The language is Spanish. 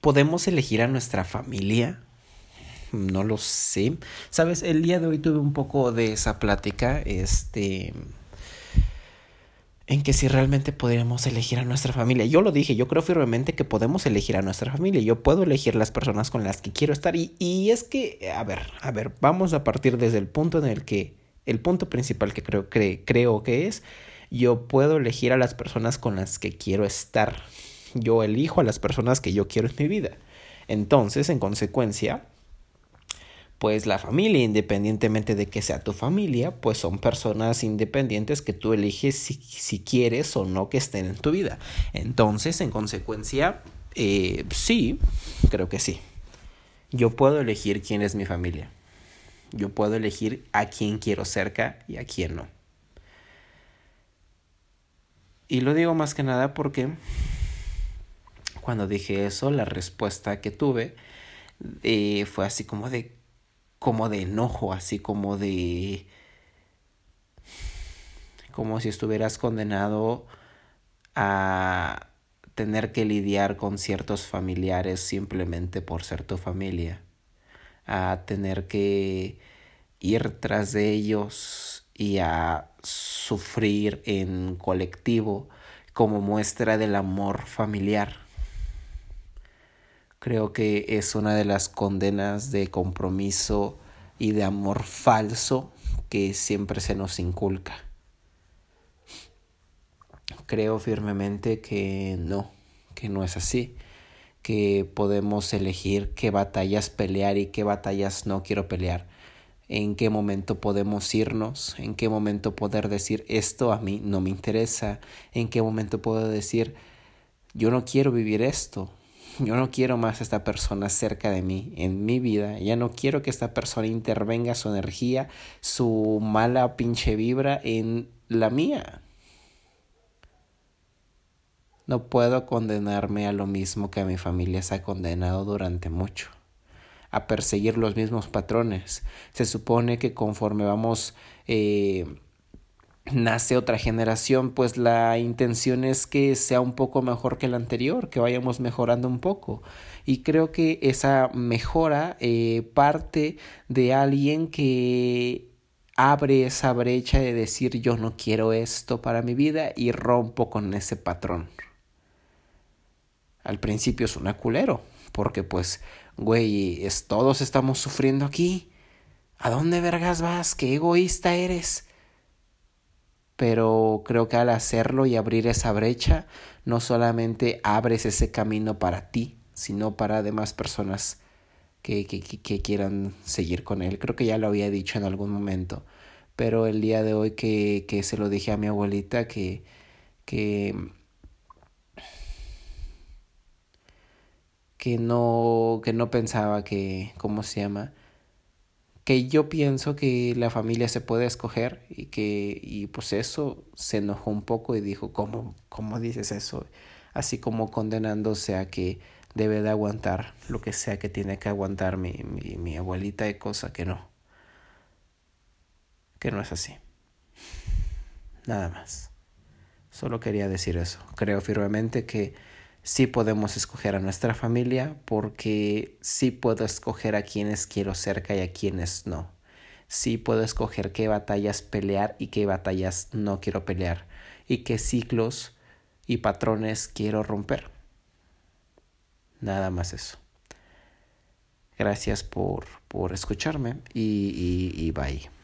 ¿Podemos elegir a nuestra familia? No lo sé. Sabes, el día de hoy tuve un poco de esa plática, este, en que si realmente podríamos elegir a nuestra familia. Yo lo dije, yo creo firmemente que podemos elegir a nuestra familia. Yo puedo elegir las personas con las que quiero estar. Y, y es que, a ver, a ver, vamos a partir desde el punto en el que, el punto principal que creo, creo que es, yo puedo elegir a las personas con las que quiero estar. Yo elijo a las personas que yo quiero en mi vida. Entonces, en consecuencia, pues la familia, independientemente de que sea tu familia, pues son personas independientes que tú eliges si, si quieres o no que estén en tu vida. Entonces, en consecuencia, eh, sí, creo que sí. Yo puedo elegir quién es mi familia. Yo puedo elegir a quién quiero cerca y a quién no. Y lo digo más que nada porque cuando dije eso, la respuesta que tuve eh, fue así como de como de enojo, así como de... como si estuvieras condenado a tener que lidiar con ciertos familiares simplemente por ser tu familia, a tener que ir tras de ellos y a sufrir en colectivo como muestra del amor familiar. Creo que es una de las condenas de compromiso y de amor falso que siempre se nos inculca. Creo firmemente que no, que no es así, que podemos elegir qué batallas pelear y qué batallas no quiero pelear, en qué momento podemos irnos, en qué momento poder decir esto a mí no me interesa, en qué momento puedo decir yo no quiero vivir esto, yo no quiero más a esta persona cerca de mí, en mi vida, ya no quiero que esta persona intervenga su energía, su mala pinche vibra en la mía. No puedo condenarme a lo mismo que a mi familia se ha condenado durante mucho, a perseguir los mismos patrones. Se supone que conforme vamos eh, nace otra generación, pues la intención es que sea un poco mejor que la anterior, que vayamos mejorando un poco. Y creo que esa mejora eh, parte de alguien que abre esa brecha de decir yo no quiero esto para mi vida y rompo con ese patrón. Al principio es un culero, porque pues, güey, es, todos estamos sufriendo aquí. ¿A dónde vergas vas? ¿Qué egoísta eres? Pero creo que al hacerlo y abrir esa brecha, no solamente abres ese camino para ti, sino para demás personas que, que, que, quieran seguir con él. Creo que ya lo había dicho en algún momento, pero el día de hoy que, que se lo dije a mi abuelita que, que, que no, que no pensaba que, ¿cómo se llama? Que yo pienso que la familia se puede escoger y que y pues eso se enojó un poco y dijo cómo cómo dices eso así como condenándose a que debe de aguantar lo que sea que tiene que aguantar mi, mi, mi abuelita y cosa que no. Que no es así. Nada más. Solo quería decir eso. Creo firmemente que sí podemos escoger a nuestra familia porque sí puedo escoger a quienes quiero cerca y a quienes no. Sí puedo escoger qué batallas pelear y qué batallas no quiero pelear y qué ciclos y patrones quiero romper. Nada más eso. Gracias por, por escucharme y, y, y bye.